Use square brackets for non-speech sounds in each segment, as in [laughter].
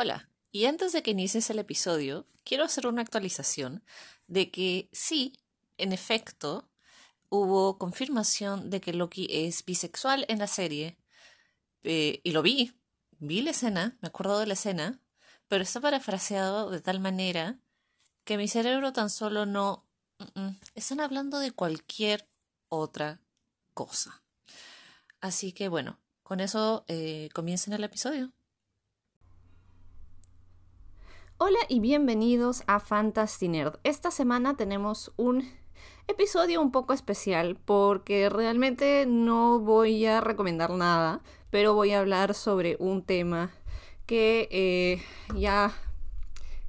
Hola, y antes de que inicies el episodio, quiero hacer una actualización de que sí, en efecto, hubo confirmación de que Loki es bisexual en la serie. Eh, y lo vi, vi la escena, me acuerdo de la escena, pero está parafraseado de tal manera que mi cerebro tan solo no... están hablando de cualquier otra cosa. Así que bueno, con eso eh, comiencen el episodio. Hola y bienvenidos a Fantasy Nerd. Esta semana tenemos un episodio un poco especial porque realmente no voy a recomendar nada, pero voy a hablar sobre un tema que eh, ya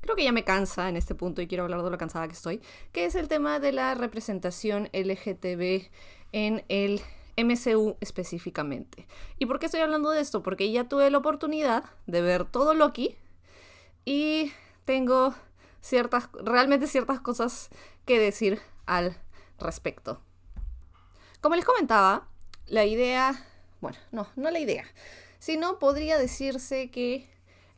creo que ya me cansa en este punto y quiero hablar de lo cansada que estoy, que es el tema de la representación LGTB en el MCU específicamente. ¿Y por qué estoy hablando de esto? Porque ya tuve la oportunidad de ver todo Loki y tengo ciertas, realmente ciertas cosas que decir al respecto. Como les comentaba, la idea, bueno, no, no la idea, sino podría decirse que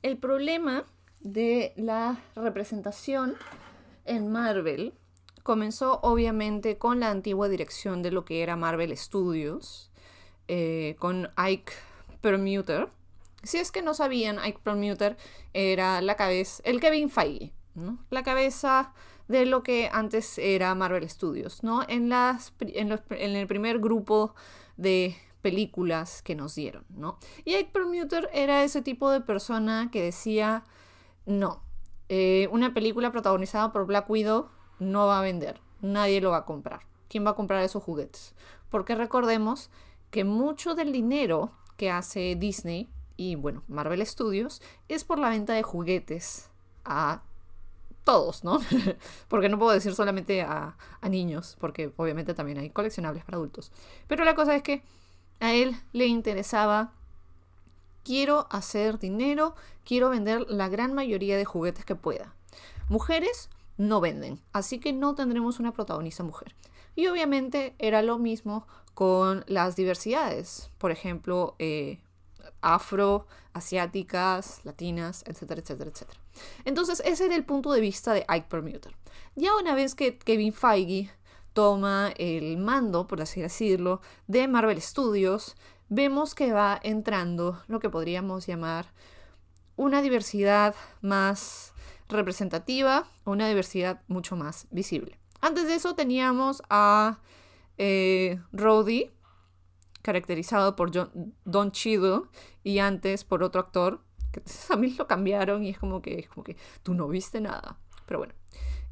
el problema de la representación en Marvel comenzó obviamente con la antigua dirección de lo que era Marvel Studios, eh, con Ike Permuter, si es que no sabían, Ike Perlmutter era la cabeza, el Kevin Feige, ¿no? La cabeza de lo que antes era Marvel Studios, ¿no? En, las, en, el primer grupo de películas que nos dieron, ¿no? Y Ike Perlmutter era ese tipo de persona que decía, no, eh, una película protagonizada por Black Widow no va a vender, nadie lo va a comprar. ¿Quién va a comprar esos juguetes? Porque recordemos que mucho del dinero que hace Disney y bueno, Marvel Studios es por la venta de juguetes a todos, ¿no? [laughs] porque no puedo decir solamente a, niños, porque obviamente también hay coleccionables para adultos. Pero la cosa es que a él le interesaba, quiero hacer dinero, quiero vender la gran mayoría de juguetes que pueda. Mujeres no venden, así que no tendremos una protagonista mujer. Y obviamente era lo mismo con las diversidades. Por ejemplo, eh, afro, asiáticas, latinas, etcétera, etcétera, etcétera. Entonces, ese era el punto de vista de Ike Permuter. Ya una vez que Kevin Feige toma el mando, por así decirlo, de Marvel Studios, vemos que va entrando lo que podríamos llamar una diversidad más representativa, una diversidad mucho más visible. Antes de eso teníamos a eh, caracterizado por Don Chido y antes por otro actor, que [laughs] a mí lo cambiaron y es como que, como que tú no viste nada. Pero bueno,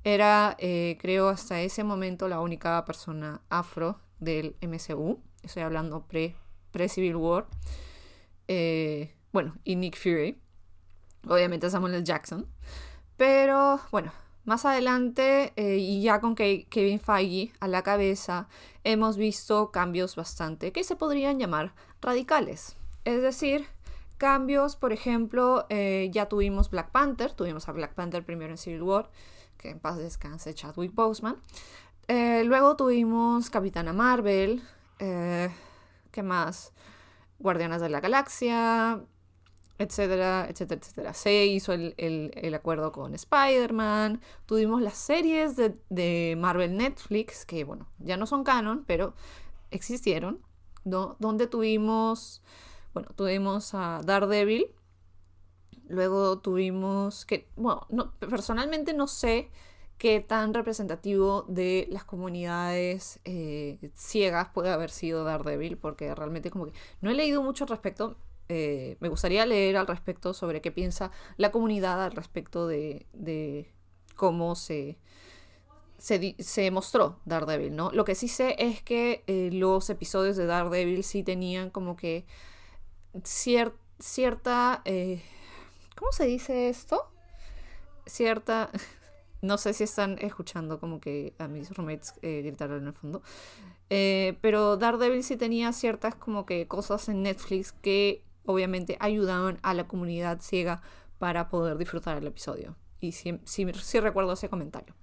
era eh, creo hasta ese momento la única persona afro del MCU. Estoy hablando pre-Civil War. Eh, bueno, y Nick Fury. Obviamente Samuel L. Jackson. Pero bueno, más adelante, eh, y ya con Kevin Feige a la cabeza, hemos visto cambios bastante que se podrían llamar radicales. Es decir, cambios, por ejemplo, eh, ya tuvimos Black Panther, tuvimos a Black Panther primero en Civil War, que en paz descanse Chadwick Boseman. Eh, luego tuvimos Capitana Marvel, ¿qué más? Guardianas de la Galaxia, etcétera, etcétera, etcétera. Se hizo el, acuerdo con Spider-Man, tuvimos las series de, Marvel Netflix, que bueno, ya no son canon, pero existieron, ¿no? donde tuvimos, bueno, tuvimos a Daredevil, luego tuvimos, que, bueno, no, personalmente no sé qué tan representativo de las comunidades eh, ciegas puede haber sido Daredevil, porque realmente como que no he leído mucho al respecto, eh, me gustaría leer al respecto sobre qué piensa la comunidad al respecto de, cómo se, se, mostró Daredevil, ¿no? Lo que sí sé es que eh, los episodios de Daredevil sí tenían como que cierta... Eh, ¿Cómo se dice esto? Cierta... [laughs] No sé si están escuchando como que a mis roommates gritar en el fondo. pero Daredevil sí tenía ciertas como que cosas en Netflix que obviamente ayudaban a la comunidad ciega para poder disfrutar el episodio. Y sí, recuerdo ese comentario.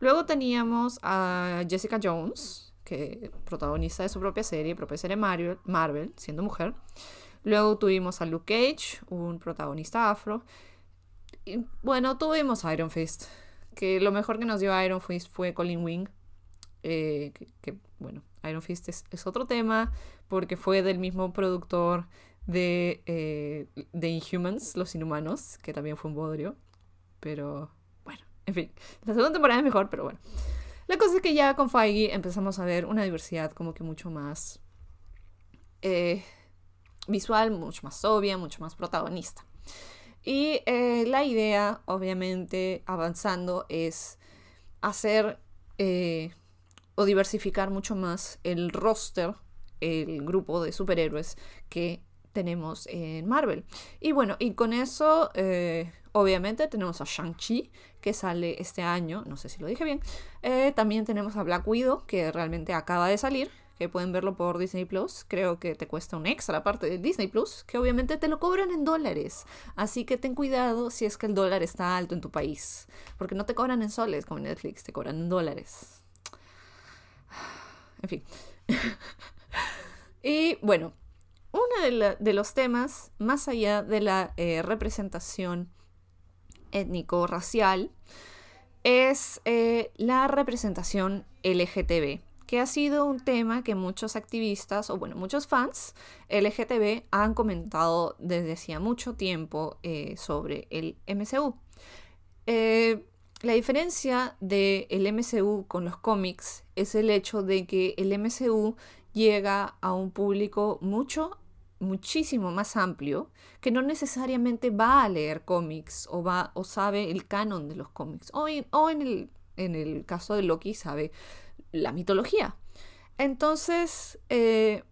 Luego teníamos a Jessica Jones, que protagonista de su propia serie, propia serie Marvel, siendo mujer. Luego tuvimos a Luke Cage, un protagonista afro. y, bueno, tuvimos Iron Fist. Que lo mejor que nos dio Iron Fist fue Colin Wing. Eh, que, bueno, Iron Fist es, otro tema porque fue del mismo productor de, eh, de Inhumans, Los Inhumanos, que también fue un bodrio. Pero bueno, en fin, la segunda temporada es mejor, pero bueno. La cosa es que ya con Feige empezamos a ver una diversidad como que mucho más eh, visual, mucho más obvia, mucho más protagonista. Y eh, la idea, obviamente, avanzando, es hacer o diversificar mucho más el roster, el grupo de superhéroes que tenemos en Marvel. Y bueno, y con eso, eh, obviamente, tenemos a Shang-Chi, que sale este año, no sé si lo dije bien. Eh, también tenemos a Black Widow, que realmente acaba de salir, que pueden verlo por Disney Plus. Creo que te cuesta un extra aparte de Disney Plus, que obviamente te lo cobran en dólares. Así que ten cuidado si es que el dólar está alto en tu país, porque no te cobran en soles como Netflix, te cobran en dólares. [sighs] En fin. [laughs] y bueno, uno de, de, los temas, más allá de la eh, representación étnico-racial, es eh, la representación LGTB, que ha sido un tema que muchos activistas, o bueno, muchos fans LGTB han comentado desde hacía mucho tiempo eh, sobre el MCU. La diferencia del el MCU con los cómics es el hecho de que el MCU llega a un público mucho, muchísimo más amplio que no necesariamente va a leer cómics o, va, o sabe el canon de los cómics. O, en, o en, el, en el caso de Loki sabe la mitología. Entonces, eh,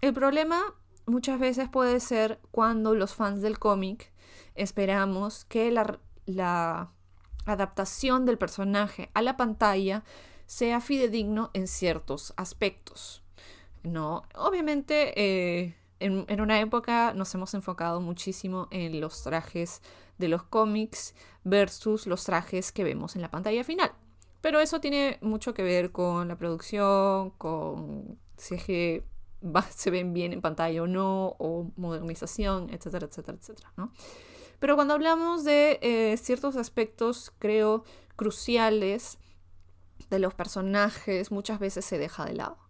el problema muchas veces puede ser cuando los fans del cómic esperamos que la, la adaptación del personaje a la pantalla sea fidedigno en ciertos aspectos. No, obviamente eh, en, una época nos hemos enfocado muchísimo en los trajes de los cómics versus los trajes que vemos en la pantalla final. Pero eso tiene mucho que ver con la producción, con si es que [laughs] se ven bien en pantalla o no, o modernización, etcétera, etcétera, etcétera, ¿no? Pero cuando hablamos de eh, ciertos aspectos, creo, cruciales de los personajes, muchas veces se deja de lado.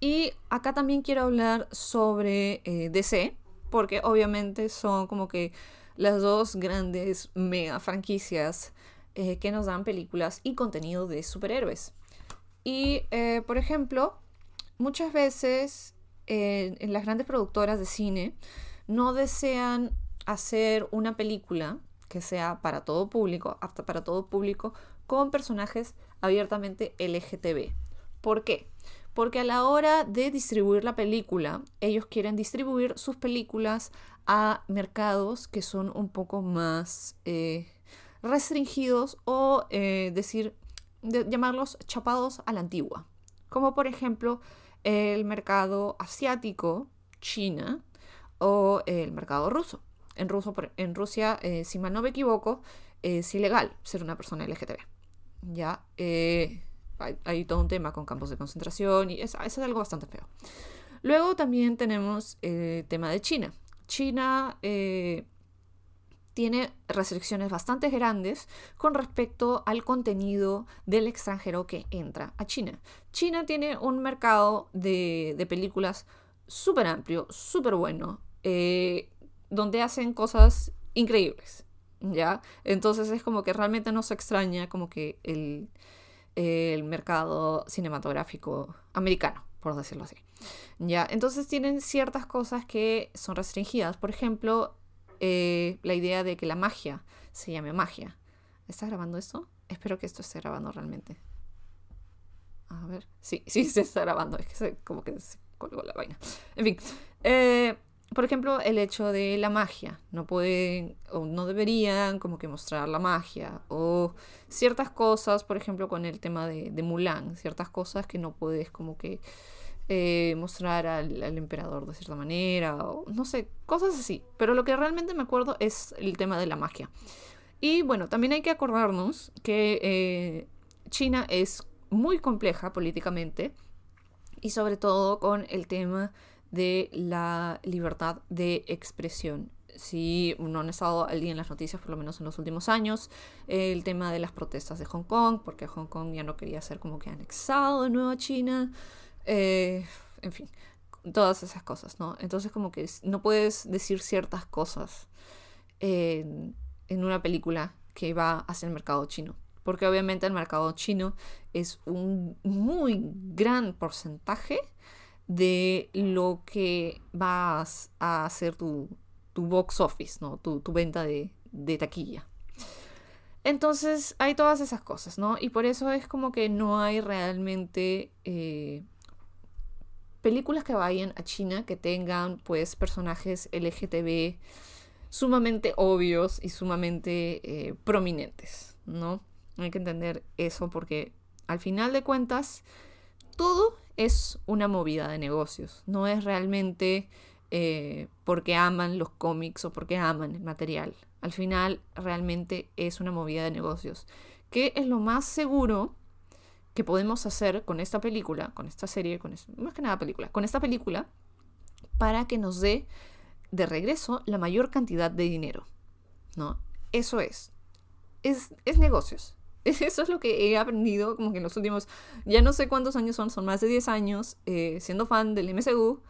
Y acá también quiero hablar sobre eh, DC, porque obviamente son como que las dos grandes mega franquicias eh, que nos dan películas y contenido de superhéroes. Y, eh, por ejemplo, muchas veces las grandes productoras de cine no desean hacer una película que sea para todo público, apta para todo público, con personajes abiertamente LGTB. ¿Por qué? Porque a la hora de distribuir la película, ellos quieren distribuir sus películas a mercados que son un poco más eh, restringidos o eh, decir, de, llamarlos chapados a la antigua. Como por ejemplo el mercado asiático, China, o el mercado ruso. En, ruso, en Rusia, eh, si mal no me equivoco, es ilegal ser una persona LGTB. Ya, hay, todo un tema con campos de concentración y es, es algo bastante feo. Luego también tenemos el tema de China. China eh, tiene restricciones bastante grandes con respecto al contenido del extranjero que entra a China. China tiene un mercado de, de películas súper amplio, súper bueno, eh, donde hacen cosas increíbles. ¿Ya? Entonces es como que realmente no se extraña como que el, el mercado cinematográfico americano, por decirlo así. ¿Ya? Entonces tienen ciertas cosas que son restringidas. Por ejemplo, eh, la idea de que la magia se llame magia. ¿Estás grabando esto? Espero que esto esté grabando realmente. A ver. Sí, [laughs] sí se está grabando. Es que se, como que se colgó la vaina. En fin. Eh, por ejemplo, el hecho de la magia. No pueden o no deberían como que mostrar la magia. O ciertas cosas, por ejemplo, con el tema de, Mulan. Ciertas cosas que no puedes como que eh, mostrar al, al, emperador de cierta manera. O no sé, cosas así. Pero lo que realmente me acuerdo es el tema de la magia. Y bueno, también hay que acordarnos que eh, China es muy compleja políticamente. Y sobre todo con el tema de la libertad de expresión. si no han estado al día en las noticias, por lo menos en los últimos años, el tema de las protestas de Hong Kong, porque Hong Kong ya no quería ser como que anexado de nuevo a China, eh, en fin, todas esas cosas, ¿no? Entonces como que no puedes decir ciertas cosas en, en una película que va hacia el mercado chino, porque obviamente el mercado chino es un muy gran porcentaje de lo que vas a hacer tu, tu box office, ¿no? Tu, tu venta de, de, taquilla. Entonces hay todas esas cosas, ¿no? Y por eso es como que no hay realmente eh, películas que vayan a China que tengan pues personajes LGTB sumamente obvios y sumamente eh, prominentes, ¿no? Hay que entender eso porque al final de cuentas todo es una movida de negocios, no es realmente eh, porque aman los cómics o porque aman el material. Al final realmente es una movida de negocios. ¿Qué es lo más seguro que podemos hacer con esta película, con esta serie, con más que nada película, con esta película, para que nos dé de regreso la mayor cantidad de dinero? ¿No? Eso es. Es, es negocios. [laughs] Eso es lo que he aprendido como que en los últimos, ya no sé cuántos años son, son más de 10 años, eh, siendo fan del MCU.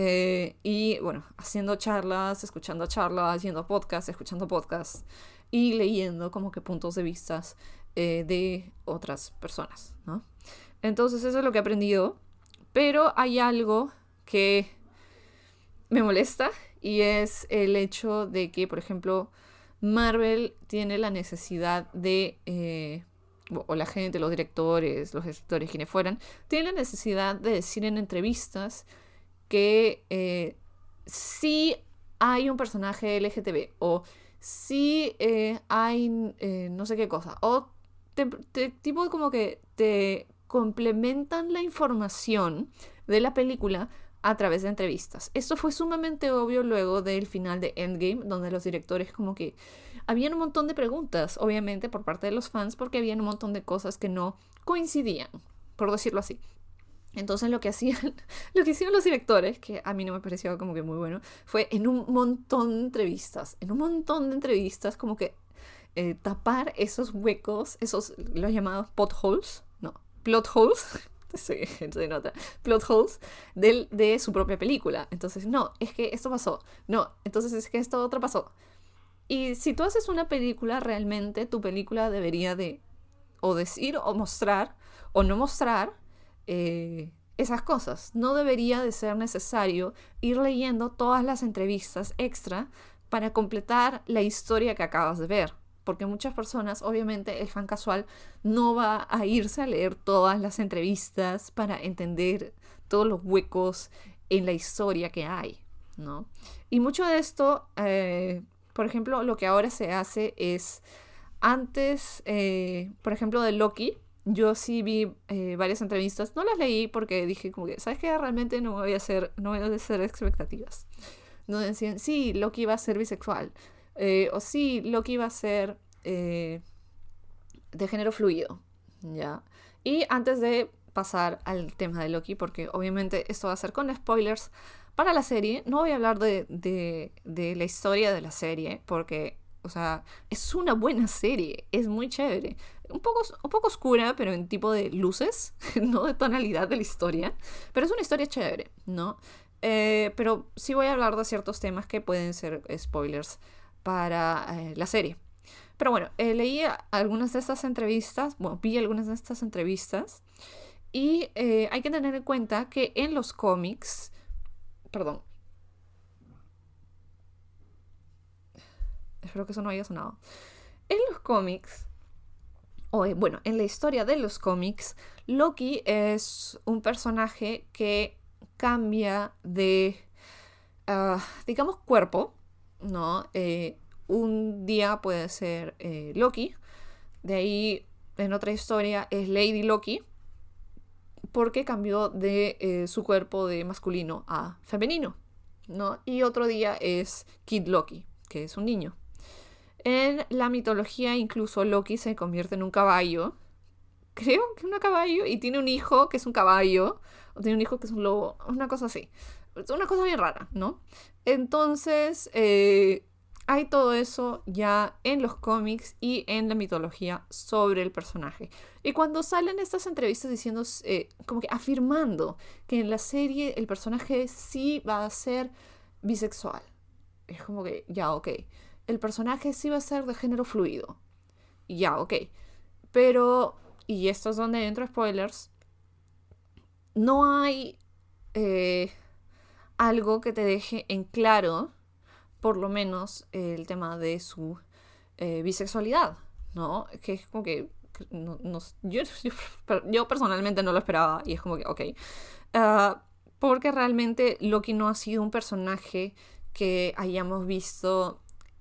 Eh, y bueno, haciendo charlas, escuchando charlas, haciendo podcasts, escuchando podcasts y leyendo como que puntos de vistas eh, de otras personas, ¿no? Entonces eso es lo que he aprendido, pero hay algo que me molesta y es el hecho de que, por ejemplo, Marvel tiene la necesidad de, eh, o la gente, los directores, los escritores, quienes fueran, tienen la necesidad de decir en entrevistas que eh, sí hay un personaje LGTB o sí eh, hay eh, no sé qué cosa o te, tipo como que te complementan la información de la película a través de entrevistas. Esto fue sumamente obvio luego del final de Endgame, donde los directores como que habían un montón de preguntas, obviamente por parte de los fans, porque habían un montón de cosas que no coincidían, por decirlo así. Entonces lo que hacían, [laughs] lo que hicieron los directores, que a mí no me pareció como que muy bueno, fue en un montón de entrevistas, en un montón de entrevistas como que eh, tapar esos huecos, esos los llamados potholes, no, plot holes, [laughs] [laughs] sí, se nota, plot holes del, de su propia película. Entonces, no, es que esto pasó, no, entonces es que esto otro pasó. Y si tú haces una película, realmente tu película debería de o decir o mostrar o no mostrar eh, esas cosas. No debería de ser necesario ir leyendo todas las entrevistas extra para completar la historia que acabas de ver. Porque muchas personas, obviamente, el fan casual no va a irse a leer todas las entrevistas para entender todos los huecos en la historia que hay, ¿no? Y mucho de esto, eh, por ejemplo, lo que ahora se hace es, antes, eh, por ejemplo, de Loki, yo sí vi eh, varias entrevistas, no las leí porque dije como que, ¿sabes qué? Realmente no voy a hacer, no voy a hacer expectativas. No decían, sí, Loki va a ser bisexual, eh, o sí, Loki va a ser eh, de género fluido, ¿ya? Y antes de pasar al tema de Loki, porque obviamente esto va a ser con spoilers para la serie, no voy a hablar de, de, la historia de la serie, porque o sea, es una buena serie, es muy chévere. Un poco, un poco oscura, pero en tipo de luces, [laughs] no de tonalidad de la historia. Pero es una historia chévere, ¿no? Eh, pero sí voy a hablar de ciertos temas que pueden ser spoilers para eh, la serie. Pero bueno, eh, leí algunas de estas entrevistas, bueno, vi algunas de estas entrevistas y hay que tener en cuenta que en los cómics, perdón, Espero que eso no haya sonado. En los cómics, o bueno, en la historia de los cómics, Loki es un personaje que cambia de, uh, digamos, cuerpo, ¿no? Eh, un día puede ser eh, Loki, de ahí en otra historia es Lady Loki, porque cambió de eh, su cuerpo de masculino a femenino, ¿no? Y otro día es Kid Loki, que es un niño. En la mitología incluso Loki se convierte en un caballo. Creo que un caballo y tiene un hijo que es un caballo. O tiene un hijo que es un lobo. Una cosa así. una cosa bien rara, ¿no? Entonces, eh, hay todo eso ya en los cómics y en la mitología sobre el personaje. Y cuando salen estas entrevistas diciendo, eh, como que afirmando que en la serie el personaje sí va a ser bisexual. Es como que, ya, ok. El personaje sí va a ser de género fluido. Ya, ok. Pero, y esto es donde entro spoilers, no hay eh, algo que te deje en claro por lo menos el tema de su eh, bisexualidad, ¿no? Que es como que no, [laughs] yo, yo, personalmente no lo esperaba y es como que, ok. Ah, porque realmente Loki no ha sido un personaje que hayamos visto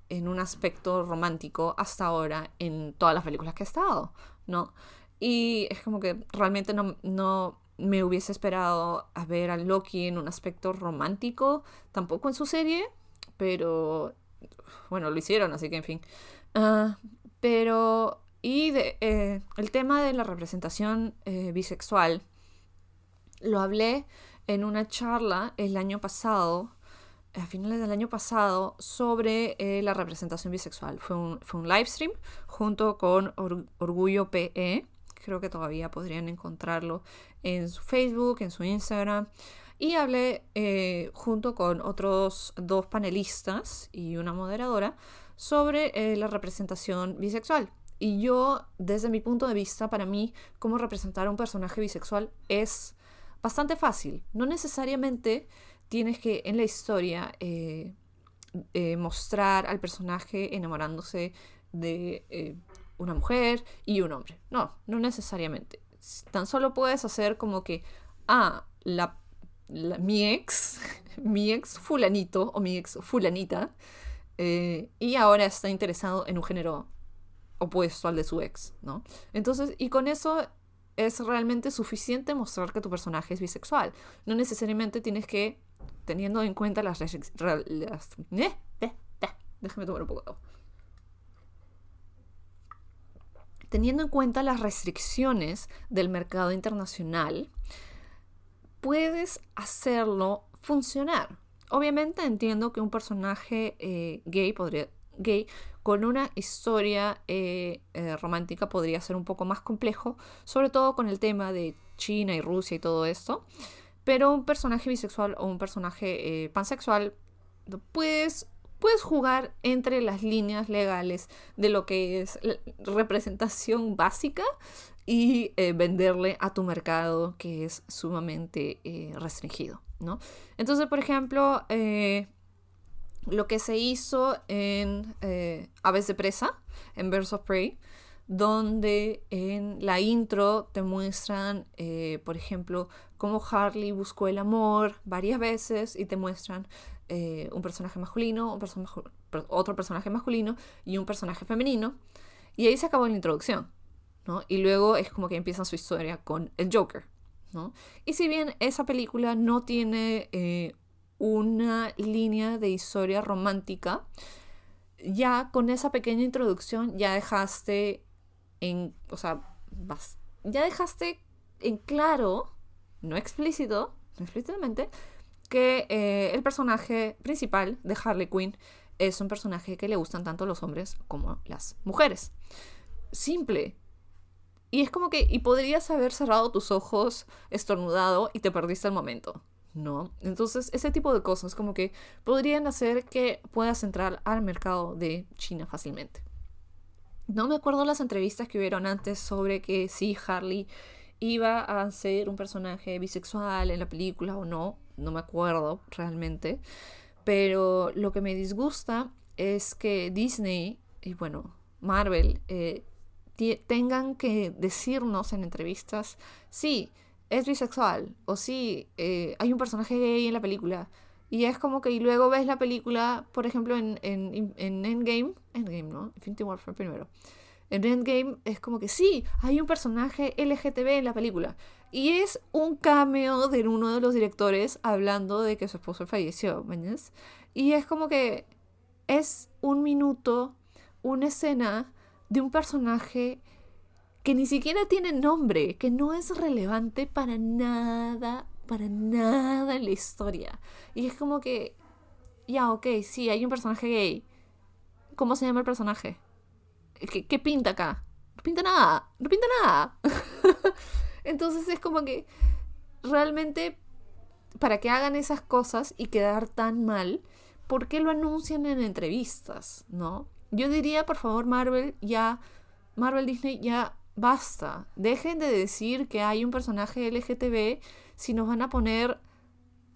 en un aspecto romántico hasta ahora en todas las películas que ha estado, ¿no? Y es como que realmente no, no me hubiese esperado a ver a Loki en un aspecto romántico, tampoco en su serie, pero bueno, lo hicieron, así que en fin. Ah, pero, y eh, el tema de la representación eh, bisexual, lo hablé en una charla el año pasado, a finales del año pasado, sobre eh, la representación bisexual. Fue un, fue un live stream junto con Orgullo PE. Creo que todavía podrían encontrarlo en su Facebook, en su Instagram. Y hablé eh, junto con otros dos panelistas y una moderadora sobre eh, la representación bisexual. Y yo, desde mi punto de vista, para mí, cómo representar a un personaje bisexual es bastante fácil. No necesariamente tienes que en la historia eh, mostrar al personaje enamorándose de una mujer y un hombre. No, no necesariamente. Tan solo puedes hacer como que, ah, la mi ex, [laughs] mi ex fulanito o mi ex fulanita, eh, y ahora está interesado en un género opuesto al de su ex, ¿no? Entonces, y con eso es realmente suficiente mostrar que tu personaje es bisexual. No necesariamente tienes que, teniendo en cuenta las... las eh, déjame tomar un poco de agua. Teniendo en cuenta las restricciones del mercado internacional, puedes hacerlo funcionar. Obviamente entiendo que un personaje eh, gay podría gay con una historia eh, eh, romántica podría ser un poco más complejo, sobre todo con el tema de China y Rusia y todo esto. Pero un personaje bisexual o un personaje pansexual, puedes, puedes jugar entre las líneas legales de lo que es representación básica y eh, venderle a tu mercado que es sumamente eh, restringido, ¿no? Entonces, por ejemplo, eh, lo que se hizo en Aves de Presa, en Birds of Prey, donde en la intro te muestran, por ejemplo, cómo Harley buscó el amor varias veces y te muestran un personaje masculino, un otro personaje masculino y un personaje femenino. Y ahí se acabó la introducción. Y luego es como que empieza su historia con el Joker, ¿no? Y si bien esa película no tiene eh, una línea de historia romántica, ya con esa pequeña introducción ya dejaste en, o sea, ya dejaste en claro, no explícito, no explícitamente, que eh, el personaje principal de Harley Quinn es un personaje que le gustan tanto los hombres como las mujeres. Simple, y es como que, y podrías haber cerrado tus ojos, estornudado y te perdiste el momento, ¿no? Entonces, ese tipo de cosas como que podrían hacer que puedas entrar al mercado de China fácilmente. No me acuerdo las entrevistas que hubieron antes sobre que si Harley iba a ser un personaje bisexual en la película o no, no me acuerdo realmente. Pero lo que me disgusta es que Disney y bueno, Marvel eh, tengan que decirnos en entrevistas, sí, es bisexual, o sí, eh, hay un personaje gay en la película. Y es como que y luego ves la película, por ejemplo, en, en, en Endgame, Endgame, ¿no? Infinity War fue primero. En Endgame es como que sí, hay un personaje LGTB en la película. Y es un cameo de uno de los directores hablando de que su esposo falleció. Y es como que es un minuto, una escena de un personaje que ni siquiera tiene nombre, que no es relevante para nada para nada en la historia. Y es como que, ya, ok, sí, hay un personaje gay. ¿Cómo se llama el personaje? ¿Qué, qué pinta acá? No pinta nada, no pinta nada. [laughs] Entonces es como que realmente para que hagan esas cosas y quedar tan mal, ¿por qué lo anuncian en entrevistas? ¿No? Yo diría, por favor, Marvel, ya, Marvel Disney, ya basta. Dejen de decir que hay un personaje LGTB si nos van a poner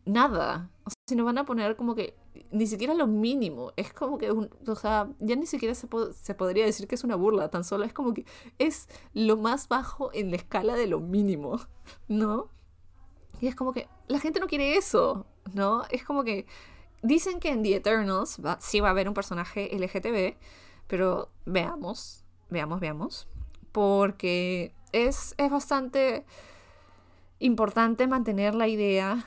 nada. O sea, si nos van a poner como que ni siquiera lo mínimo. Es como que, o sea, ya ni siquiera se, se podría decir que es una burla, tan solo es como que es lo más bajo en la escala de lo mínimo, [laughs] ¿no? Y es como que la gente no quiere eso, ¿no? Es como que dicen que en The Eternals sí va a haber un personaje LGTB, pero veamos, veamos, veamos. Porque es, es bastante importante mantener la idea.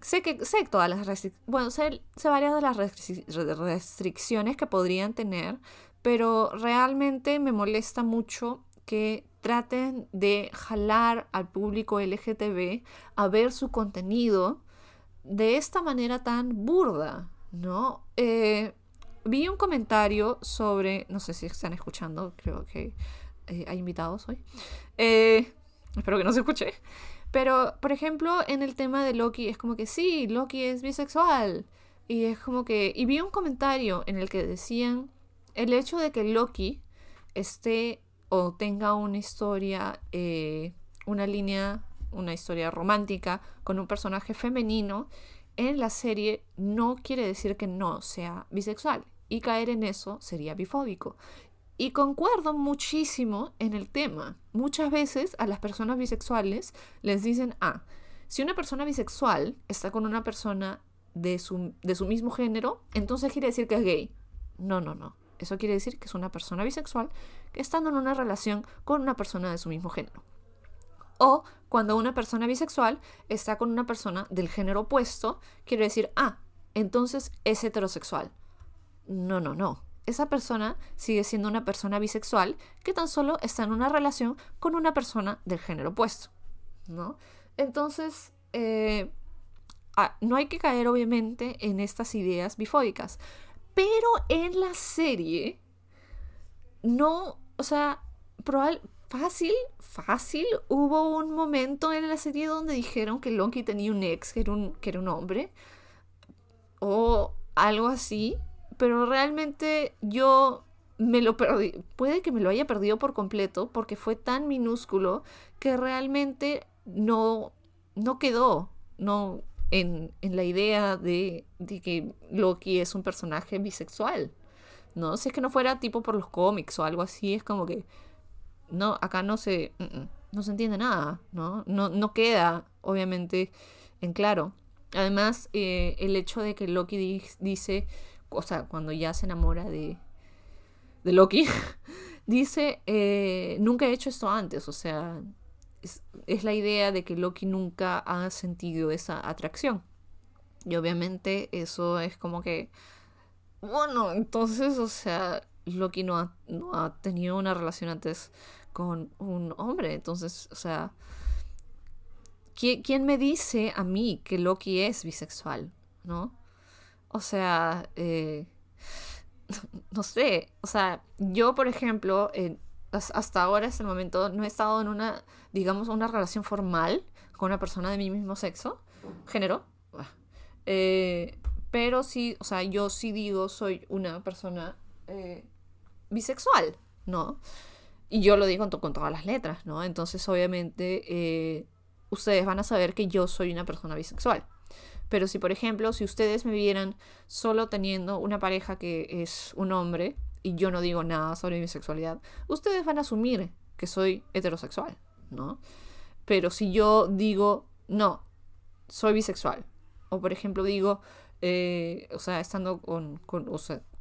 Sé que sé todas las restricciones, bueno, sé, sé, varias de las restricciones que podrían tener, pero realmente me molesta mucho que traten de jalar al público LGTB a ver su contenido de esta manera tan burda, ¿no? Eh, vi un comentario sobre, no sé si están escuchando, creo que eh, hay invitados hoy. Eh, espero que no se escuche. Pero, por ejemplo, en el tema de Loki es como que sí, Loki es bisexual. Y es como que... Y vi un comentario en el que decían el hecho de que Loki esté o tenga una historia, eh, una línea, una historia romántica con un personaje femenino en la serie no quiere decir que no sea bisexual. Y caer en eso sería bifóbico. Y concuerdo muchísimo en el tema. Muchas veces a las personas bisexuales les dicen, ah, si una persona bisexual está con una persona de su, de su mismo género, entonces quiere decir que es gay. No, no, no. Eso quiere decir que es una persona bisexual que estando en una relación con una persona de su mismo género. O cuando una persona bisexual está con una persona del género opuesto, quiere decir, ah, entonces es heterosexual. No, no, no esa persona sigue siendo una persona bisexual que tan solo está en una relación con una persona del género opuesto, ¿no? Entonces, eh, ah, no hay que caer obviamente en estas ideas bifóbicas, pero en la serie no, o sea, probable, fácil, fácil, hubo un momento en la serie donde dijeron que Loki tenía un ex que era un, que era un hombre, o algo así, pero realmente yo me lo perdí, puede que me lo haya perdido por completo porque fue tan minúsculo que realmente no, no quedó no, en, la idea de, que Loki es un personaje bisexual. ¿no? Si es que no fuera tipo por los cómics o algo así, es como que no, acá no se, no se entiende nada, ¿no? No, no queda, obviamente, en claro. Además, eh, el hecho de que Loki dice o sea, cuando ya se enamora de, de Loki, [laughs] dice, eh, nunca he hecho esto antes, o sea, es, la idea de que Loki nunca ha sentido esa atracción. Y obviamente eso es como que, bueno, entonces, o sea, Loki no ha, no ha tenido una relación antes con un hombre, entonces, o sea, ¿quién, me dice a mí que Loki es bisexual? ¿No? O sea, eh, [sighs] no sé, o sea, yo por ejemplo, hasta ahora, hasta el momento, no he estado en una, digamos, una relación formal con una persona de mi mismo sexo, género, eh, pero sí, o sea, yo sí digo, soy una persona eh, bisexual, ¿no? Y yo lo digo con, todas las letras, ¿no? Entonces, obviamente, ustedes van a saber que yo soy una persona bisexual. Pero si, por ejemplo, si ustedes me vieran solo teniendo una pareja que es un hombre y yo no digo nada sobre mi sexualidad, ustedes van a asumir que soy heterosexual, ¿no? Pero si yo digo, no, soy bisexual, o por ejemplo digo, eh, o sea, estando con, con,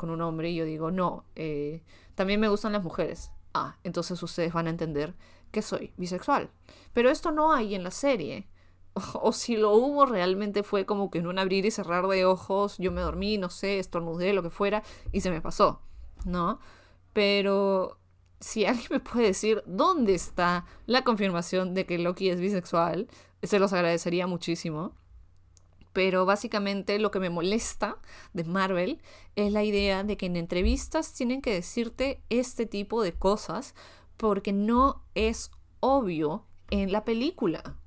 un hombre y yo digo, no, eh, también me gustan las mujeres, ah, entonces ustedes van a entender que soy bisexual. Pero esto no hay en la serie. [laughs] o si lo hubo realmente fue como que en un abrir y cerrar de ojos yo me dormí, no sé, estornudé, lo que fuera, y se me pasó, ¿no? Pero si alguien me puede decir dónde está la confirmación de que Loki es bisexual, se los agradecería muchísimo. Pero básicamente lo que me molesta de Marvel es la idea de que en entrevistas tienen que decirte este tipo de cosas porque no es obvio en la película,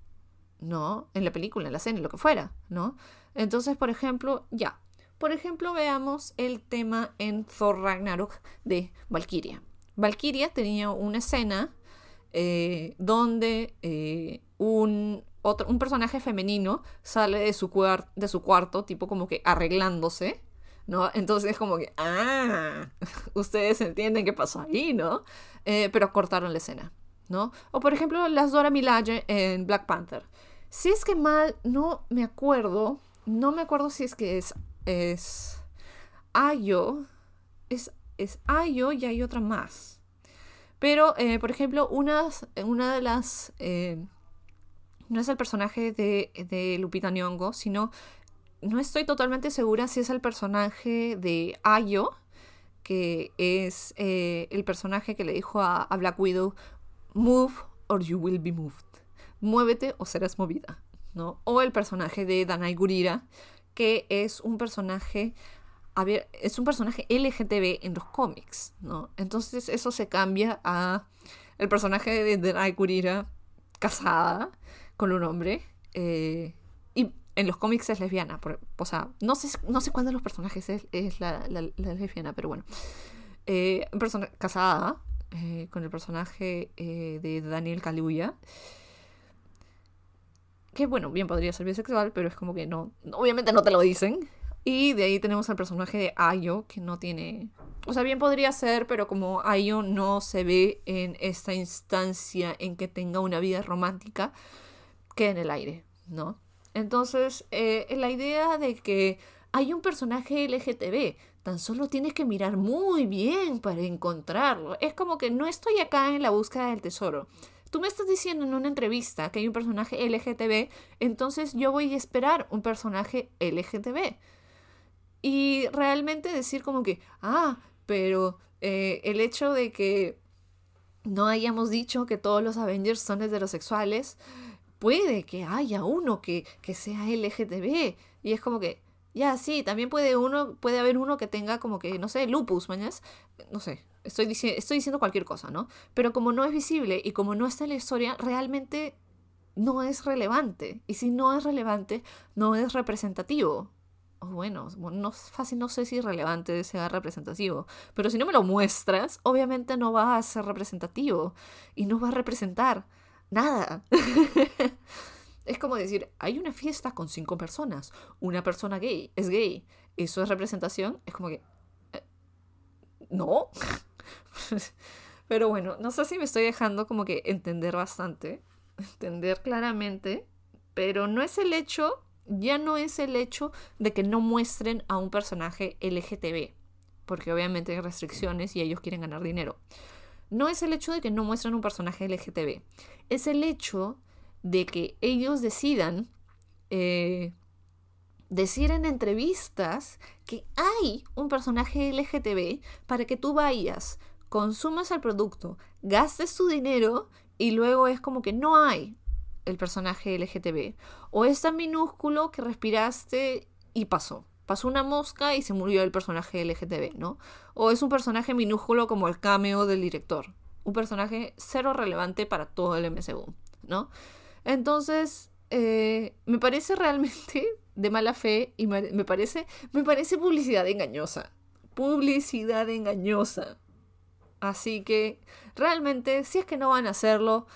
¿no? En la película, en la escena, en lo que fuera, ¿no? Entonces, por ejemplo, ya. Por ejemplo, veamos el tema en Thor Ragnarok de Valkyria. Valkyria tenía una escena eh, donde eh, un, otro, un personaje femenino sale de su, de su cuarto, tipo como que arreglándose, ¿no? Entonces es como que, ah, [laughs] ustedes entienden qué pasó ahí, ¿no? Eh, pero cortaron la escena, ¿no? O por ejemplo, las Dora Milaje en Black Panther. Si es que mal, no me acuerdo, no me acuerdo si es que es, es Ayo, es, es Ayo y hay otra más. Pero, eh, por ejemplo, una, una de las... Eh, no es el personaje de, de Lupita Nyong'o, sino no estoy totalmente segura si es el personaje de Ayo, que es eh, el personaje que le dijo a, Black Widow, move or you will be moved. Muévete o serás movida, ¿no? O el personaje de Danai Gurira, que es un personaje es un personaje LGTB en los cómics, ¿no? Entonces eso se cambia a el personaje de Danai Gurira casada con un hombre eh, y en los cómics es lesbiana. o sea, no sé, no sé cuál de los personajes es, la, lesbiana, pero bueno. Eh, persona, casada eh, con el personaje de Daniel Kaluuya. Que bueno, bien podría ser bisexual, pero es como que no. Obviamente no te lo dicen. Y de ahí tenemos al personaje de Ayo, que no tiene. O sea, bien podría ser, pero como Ayo no se ve en esta instancia en que tenga una vida romántica, queda en el aire, ¿no? Entonces, eh, la idea de que hay un personaje LGTB, tan solo tienes que mirar muy bien para encontrarlo. Es como que no estoy acá en la búsqueda del tesoro. Tú me estás diciendo en una entrevista que hay un personaje LGTB, entonces yo voy a esperar un personaje LGTB. Y realmente decir como que, ah, pero eh, el hecho de que no hayamos dicho que todos los Avengers son heterosexuales, puede que haya uno que, que sea LGTB. Y es como que, ya, sí, también puede uno, puede haber uno que tenga como que, no sé, lupus, mañas. No sé, estoy, estoy diciendo cualquier cosa, ¿no? Pero como no es visible y como no está en la historia, realmente no es relevante. Y si no es relevante, no es representativo. O bueno, no fácil, no sé si relevante sea representativo. Pero si no me lo muestras, obviamente no va a ser representativo. Y no va a representar nada. [laughs] es como decir, hay una fiesta con cinco personas, una persona gay es gay, ¿eso es representación? Es como que... Eh, no. [laughs] Pero bueno, no sé si me estoy dejando como que entender bastante, entender claramente, pero no es el hecho, ya no es el hecho de que no muestren a un personaje LGTB, porque obviamente hay restricciones y ellos quieren ganar dinero no es el hecho de que no muestran un personaje LGTB, es el hecho de que ellos decidan eh, decir en entrevistas que hay un personaje LGTB para que tú vayas, consumas el producto, gastes tu dinero y luego es como que no hay el personaje LGTB. O es tan minúsculo que respiraste y pasó pasó una mosca y se murió el personaje LGTB, ¿no? O es un personaje minúsculo como el cameo del director. Un personaje cero relevante para todo el MCU, ¿no? Entonces, eh, me parece realmente [laughs] de mala fe y me parece, me parece publicidad engañosa. Publicidad engañosa. Así que, realmente, si es que no van a hacerlo,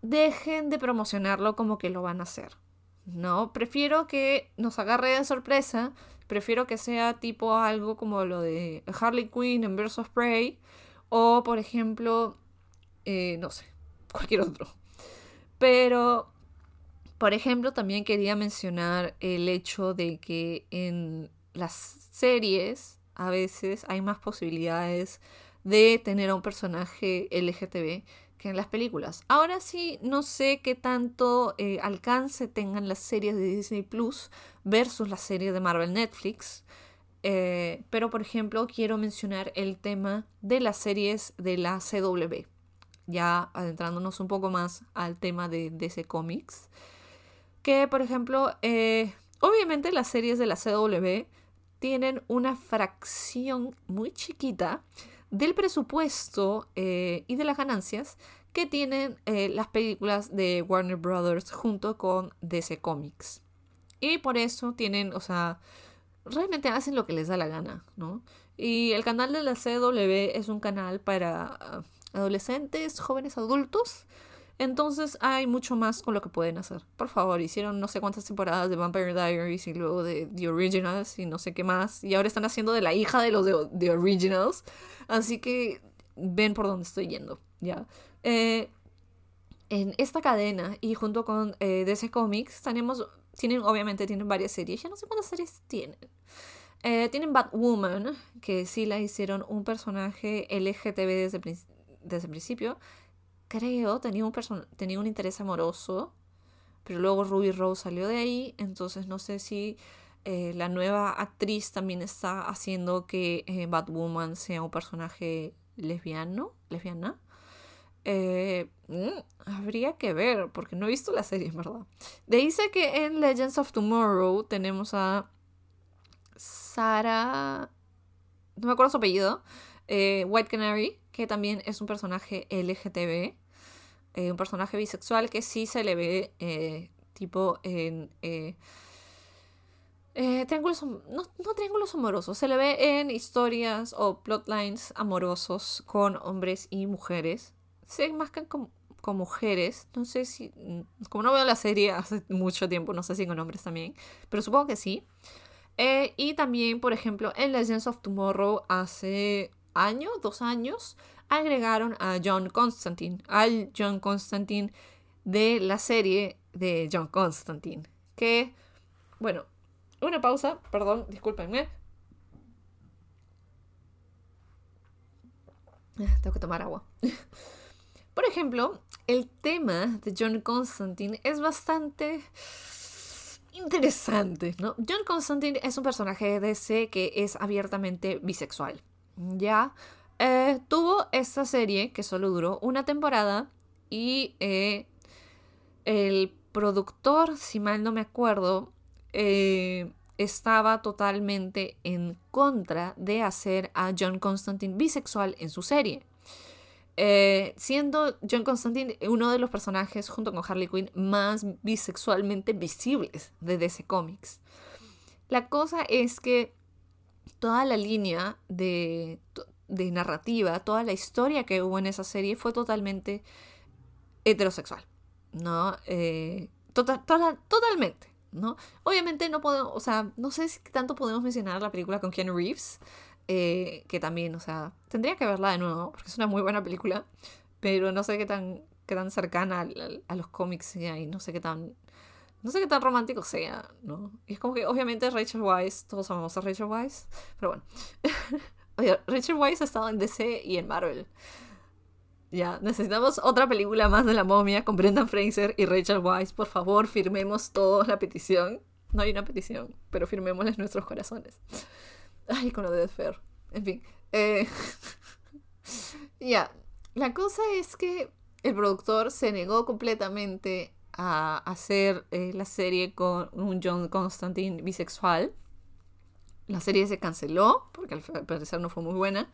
dejen de promocionarlo como que lo van a hacer. No, prefiero que nos agarre de sorpresa Prefiero que sea tipo algo como lo de Harley Quinn en of Prey. O, por ejemplo, eh, no sé, cualquier otro. Pero, por ejemplo, también quería mencionar el hecho de que en las series a veces hay más posibilidades de tener a un personaje LGTB en las películas. Ahora sí, no sé qué tanto eh, alcance tengan las series de Disney Plus versus las series de Marvel Netflix. Eh, pero, por ejemplo, quiero mencionar el tema de las series de la CW. Ya adentrándonos un poco más al tema de DC Comics. Que, por ejemplo, eh, obviamente las series de la CW tienen una fracción muy chiquita del presupuesto eh, y de las ganancias que tienen las películas de Warner Brothers junto con DC Comics. Y por eso tienen, o sea, realmente hacen lo que les da la gana, ¿no? Y el canal de la CW es un canal para adolescentes, jóvenes adultos. Entonces hay mucho más con lo que pueden hacer. Por favor, hicieron no sé cuántas temporadas de Vampire Diaries y luego de The Originals y no sé qué más. Y ahora están haciendo de la hija de los de The Originals. Así que ven por dónde estoy yendo, ¿ya? Eh, en esta cadena y junto con eh, DC Comics tenemos tienen, obviamente, tienen varias series. Ya no sé cuántas series tienen. Eh, tienen Batwoman, que sí la hicieron un personaje LGTB desde, desde el principio. Creo, tenía un, tenía un interés amoroso, pero luego Ruby Rose salió de ahí, entonces no sé si eh, la nueva actriz también está haciendo que eh, Batwoman sea un personaje lesbiano, lesbiana. Eh, mm, habría que ver, porque no he visto la serie, en verdad. Dice que en Legends of Tomorrow tenemos a Sara. No me acuerdo su apellido. White Canary, que también es un personaje LGTB. Eh, un personaje bisexual que sí se le ve tipo en. triángulos, no, no, triángulos amorosos, se le ve en historias o plotlines amorosos con hombres y mujeres se que con, mujeres. No sé si. Mm, como no veo la serie hace mucho tiempo, no sé si con hombres también. Pero supongo que sí. Eh, y también, por ejemplo, en Legends of Tomorrow hace año, dos años, agregaron a John Constantine, al John Constantine de la serie de John Constantine. Que, bueno, una pausa, perdón, discúlpenme. Ah, tengo que tomar agua. [laughs] Por ejemplo, el tema de John Constantine es bastante interesante, ¿no? John Constantine es un personaje DC que es abiertamente bisexual, ¿ya? Eh, tuvo esta serie que solo duró una temporada y eh, el productor, si mal no me acuerdo, eh, estaba totalmente en contra de hacer a John Constantine bisexual en su serie. Siendo John Constantine uno de los personajes, junto con Harley Quinn, más bisexualmente visibles de DC Comics. La cosa es que toda la línea de, narrativa, toda la historia que hubo en esa serie fue totalmente heterosexual, ¿no? Eh, tota-, totalmente, ¿no? Obviamente no podemos, o sea, no sé si tanto podemos mencionar la película con Keanu Reeves, eh, que también, o sea, tendría que verla de nuevo, porque es una muy buena película, pero no sé qué tan, qué tan cercana a, los cómics y no sé qué tan... No sé qué tan romántico sea, ¿no? Y es como que obviamente Rachel Weisz, todos amamos a Rachel Weisz, pero bueno. [laughs] Oye, Rachel Weisz ha estado en DC y en Marvel. Ya, necesitamos otra película más de la momia con Brendan Fraser y Rachel Weisz. Por favor, firmemos todos la petición. No hay una petición, pero firmémosles nuestros corazones. Ay, con lo de Fair. En fin. Eh, [laughs] ya. La cosa es que el productor se negó completamente a hacer eh, la serie con un John Constantine bisexual. La serie se canceló porque al parecer no fue muy buena.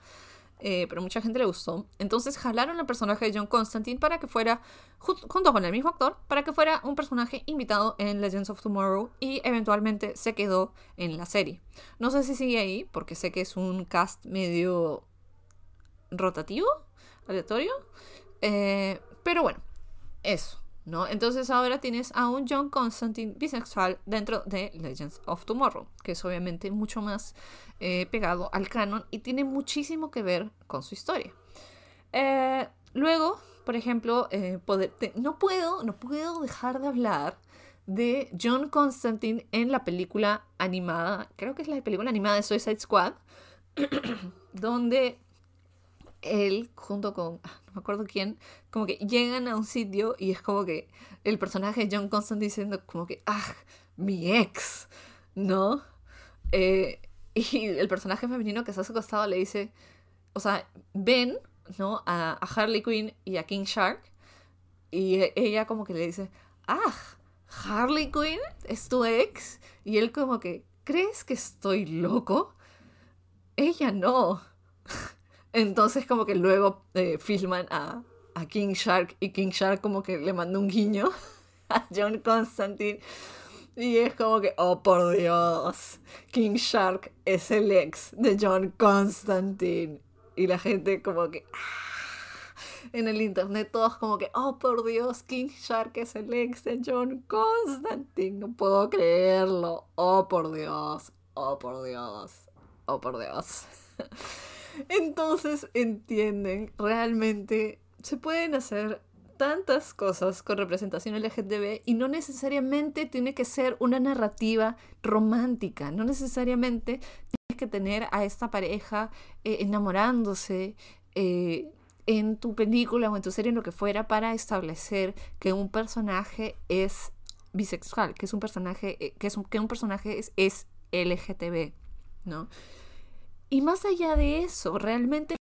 Eh, pero mucha gente le gustó. Entonces jalaron al personaje de John Constantine para que fuera, junto con el mismo actor, para que fuera un personaje invitado en Legends of Tomorrow y eventualmente se quedó en la serie. No sé si sigue ahí, porque sé que es un cast medio rotativo, aleatorio. Eh, pero bueno, eso. ¿No? Entonces ahora tienes a un John Constantine bisexual dentro de Legends of Tomorrow, que es obviamente mucho más eh, pegado al canon y tiene muchísimo que ver con su historia. Eh, luego, por ejemplo, eh, no, puedo, no puedo dejar de hablar de John Constantine en la película animada, creo que es la película animada de Suicide Squad, [clears throat] donde él junto con, ah, no me acuerdo quién, como que llegan a un sitio y es como que el personaje John Constantine diciendo como que, ah, mi ex, ¿no? Eh, [laughs] Y el personaje femenino que está a su costado le dice, o sea, ven, ¿no? A, a Harley Quinn y a King Shark. Y ella como que le dice, ah, Harley Quinn es tu ex. Y él como que, ¿crees que estoy loco? Ella no. [laughs] Entonces como que luego eh, filman a, a King Shark y King Shark como que le manda un guiño [laughs] a John Constantine. Y es como que, oh por Dios, King Shark es el ex de John Constantine. Y la gente como que... ah, En el internet todos como que, oh por Dios, King Shark es el ex de John Constantine. No puedo creerlo. Oh por Dios, oh por Dios, oh por Dios. [laughs] Entonces entienden, realmente se pueden hacer tantas cosas con representación LGTB y no necesariamente tiene que ser una narrativa romántica, no necesariamente tienes que tener a esta pareja eh, enamorándose eh, en tu película o en tu serie, en lo que fuera, para establecer que un personaje es bisexual, que es un personaje, eh, que, es un, que un personaje es, es LGTB, ¿no? Y más allá de eso, realmente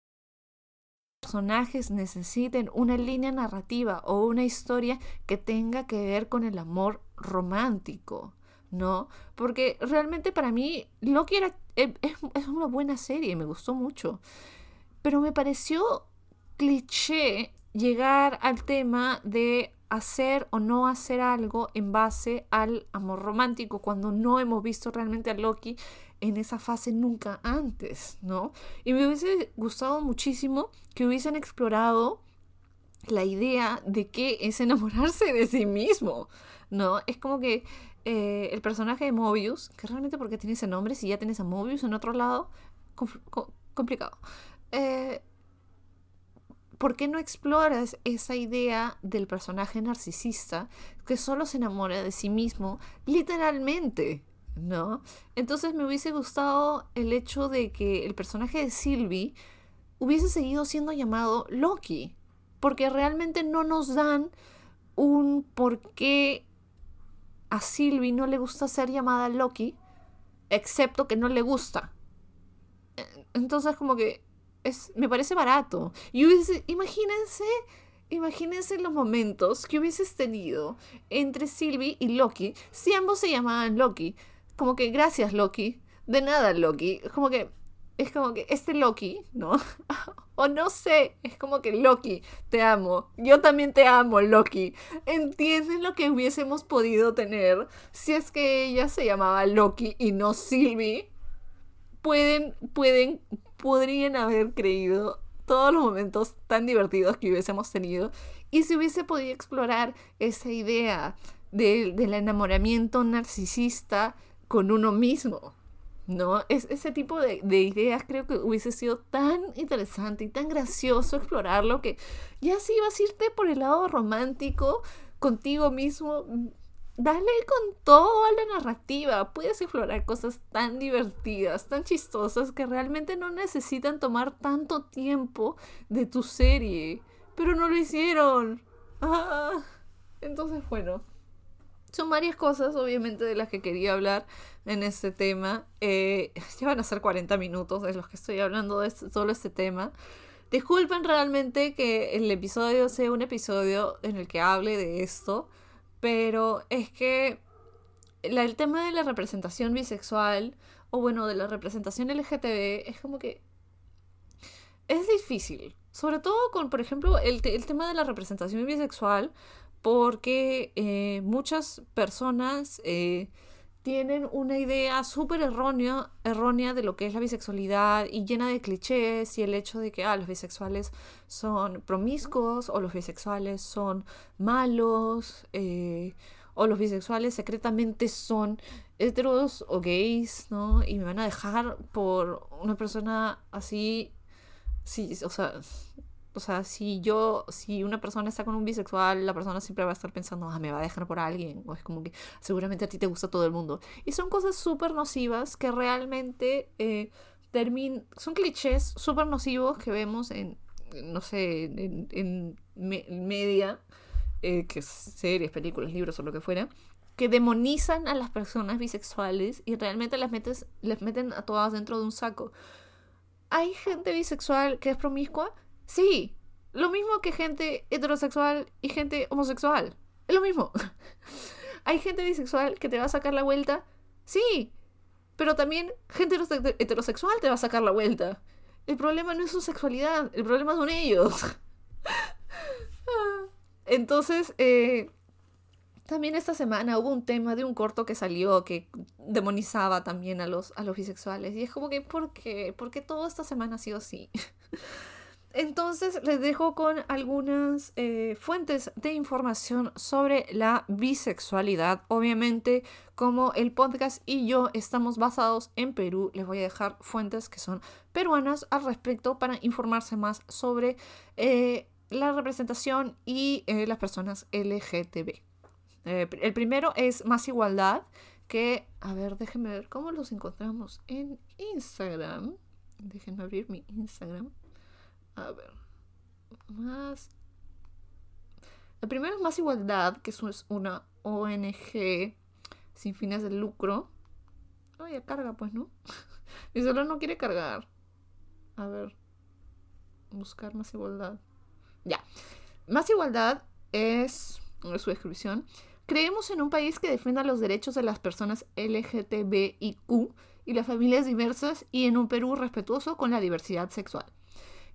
personajes necesiten una línea narrativa o una historia que tenga que ver con el amor romántico, ¿no? Porque realmente para mí Loki era, eh, [laughs] es, es una buena serie, me gustó mucho, pero me pareció cliché llegar al tema de hacer o no hacer algo en base al amor romántico cuando no hemos visto realmente a Loki en esa fase nunca antes, ¿no? Y me hubiese gustado muchísimo que hubiesen explorado la idea de qué es enamorarse de sí mismo, ¿no? Es como que eh, el personaje de Mobius, que realmente porque tiene ese nombre, si ya tienes a Mobius en otro lado, compl- co- complicado. Eh, ¿Por qué no exploras esa idea del personaje narcisista que solo se enamora de sí mismo literalmente? ¿No? Entonces me hubiese gustado el hecho de que el personaje de Sylvie hubiese seguido siendo llamado Loki, porque realmente no nos dan un por qué a Sylvie no le gusta ser llamada Loki, excepto que no le gusta. Entonces como que es, me parece barato. Y hubiese, imagínense, imagínense los momentos que hubieses tenido entre Sylvie y Loki si ambos se llamaban Loki. Como que gracias Loki, de nada Loki. Como que es como que este Loki, ¿no? [laughs] o no sé, es como que Loki, te amo. Yo también te amo, Loki. ¿Entienden lo que hubiésemos podido tener si es que ella se llamaba Loki y no Sylvie? Pueden, pueden, podrían haber creído todos los momentos tan divertidos que hubiésemos tenido y se hubiese podido explorar esa idea de- del enamoramiento narcisista con uno mismo. ¿No? Es, ese tipo de, de ideas creo que hubiese sido tan interesante y tan gracioso explorarlo que ya si ibas a irte por el lado romántico contigo mismo, dale con todo a la narrativa. Puedes explorar cosas tan divertidas, tan chistosas, que realmente no necesitan tomar tanto tiempo de tu serie. Pero no lo hicieron. Ah, entonces, bueno. Son varias cosas, obviamente, de las que quería hablar en este tema. Eh, [laughs] ya van a ser 40 minutos de los que estoy hablando de este- este tema. Disculpen realmente que el episodio sea un episodio en el que hable de esto, pero es que el tema de la representación bisexual, o bueno, de la representación LGTB, es como que es difícil. Sobre todo con, por ejemplo, el tema de la representación bisexual, porque eh, muchas personas eh, tienen una idea súper errónea, errónea de lo que es la bisexualidad y llena de clichés y el hecho de que ah, los bisexuales son promiscuos o los bisexuales son malos eh, o los bisexuales secretamente son heteros o gays, ¿no? Y me van a dejar por una persona así, sí, o sea, o sea, si yo, si una persona está con un bisexual, la persona siempre va a estar pensando, ah, me va a dejar por alguien. O es como que seguramente a ti te gusta todo el mundo. Y son cosas súper nocivas que realmente eh, termin son clichés súper nocivos que vemos en, no sé, en, en me- media, eh, que es series, películas, libros o lo que fuera. que demonizan a las personas bisexuales y realmente les, metes, les meten a todas dentro de un saco. ¿Hay gente bisexual que es promiscua? Sí, lo mismo que gente heterosexual y gente homosexual. Es lo mismo. [laughs] ¿Hay gente bisexual que te va a sacar la vuelta? Sí, pero también gente heterosexual te va a sacar la vuelta. El problema no es su sexualidad, el problema son ellos. [laughs] Entonces, eh, también esta semana hubo un tema de un corto que salió que demonizaba también a los, a los bisexuales. Y es como que, ¿por qué? ¿Por qué toda esta semana ha sido así? [laughs] Entonces les dejo con algunas eh, fuentes de información sobre la bisexualidad. Obviamente, como el podcast y yo estamos basados en Perú, les voy a dejar fuentes que son peruanas al respecto para informarse más sobre eh, la representación y eh, las personas LGTB. el primero es Más Igualdad, que, a ver, déjenme ver cómo los encontramos en Instagram. Déjenme abrir mi Instagram. A ver. Más. El primero es Más Igualdad, que es una ONG sin fines de lucro. Ya carga, pues, ¿no? [laughs] Mi celular no quiere cargar. A ver. Buscar más igualdad. Ya. Más igualdad es su descripción. Creemos en un país que defienda los derechos de las personas LGTBIQ y las familias diversas y en un Perú respetuoso con la diversidad sexual.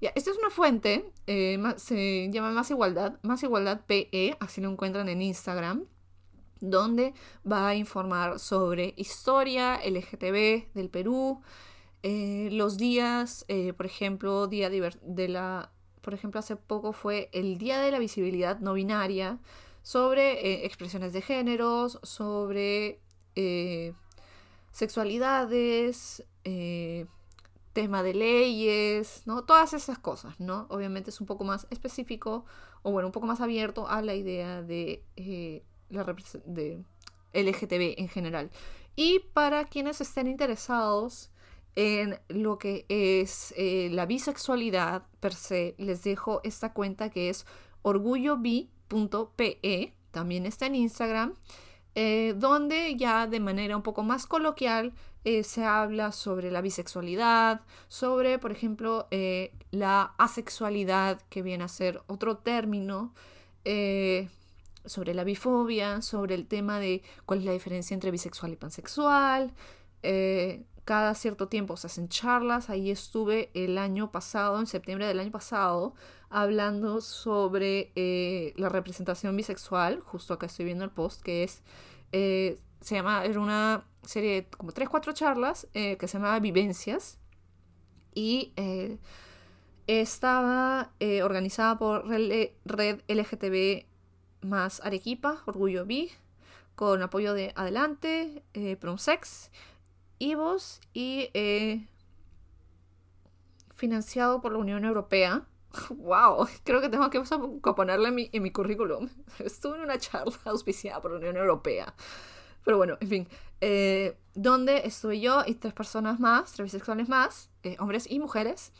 Esta es una fuente, eh, se llama Más Igualdad, Más Igualdad PE, así lo encuentran en Instagram, donde va a informar sobre historia LGTB del Perú, eh, los días, eh, por ejemplo, día de la, por ejemplo, hace poco fue el Día de la Visibilidad No Binaria, sobre expresiones de géneros, sobre sexualidades, tema de leyes, ¿no? Todas esas cosas, ¿no? Obviamente es un poco más específico o bueno, un poco más abierto a la idea de, eh, la LGTB en general. Y para quienes estén interesados en lo que es eh, la bisexualidad per se, les dejo esta cuenta que es orgullobi.pe, también está en Instagram, eh, donde ya de manera un poco más coloquial eh, se habla sobre la bisexualidad, sobre, por ejemplo, eh, la asexualidad, que viene a ser otro término, eh, sobre la bifobia, sobre el tema de cuál es la diferencia entre bisexual y pansexual. cada cierto tiempo se hacen charlas. Ahí estuve el año pasado, en septiembre del año pasado, hablando sobre la representación bisexual. Justo acá estoy viendo el post, que es se llama, era una serie de como 3-4 charlas eh, que se llamaba Vivencias y eh, estaba eh, organizada por Red LGTB más Arequipa, Orgullo Bi, con apoyo de Adelante, Promsex, Ivos y financiado por la Unión Europea. [laughs] ¡Wow! Creo que tengo que ponerle en mi, en mi currículum. [laughs] Estuve en una charla auspiciada por la Unión Europea. Pero bueno, en fin. Eh, donde estuve yo y tres personas más, tres bisexuales más, eh, hombres y mujeres,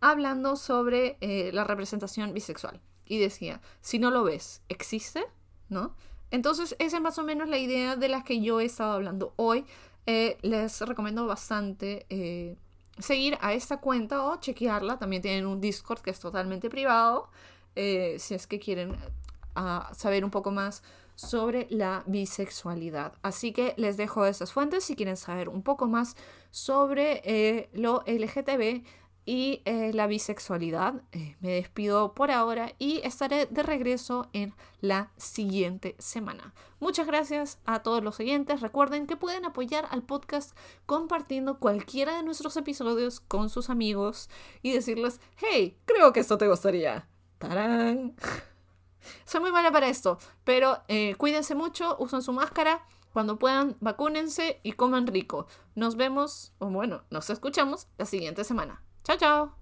hablando sobre eh, la representación bisexual. Y decía, si no lo ves, ¿existe? ¿No? Entonces, esa es más o menos la idea de la que yo he estado hablando hoy. les recomiendo bastante seguir a esta cuenta o chequearla. También tienen un Discord que es totalmente privado. si es que quieren ah, saber un poco más sobre la bisexualidad. Así que les dejo esas fuentes si quieren saber un poco más sobre eh, lo LGTB y eh, la bisexualidad. Eh, me despido por ahora y estaré de regreso en la siguiente semana. Muchas gracias a todos los oyentes. Recuerden que pueden apoyar al podcast compartiendo cualquiera de nuestros episodios con sus amigos y decirles, hey, creo que esto te gustaría. ¡Tarán! [laughs] Soy muy mala para esto, pero eh, cuídense mucho, usen su máscara. Cuando puedan, vacúnense y coman rico. Nos vemos, o bueno, nos escuchamos la siguiente semana. Chao, chao.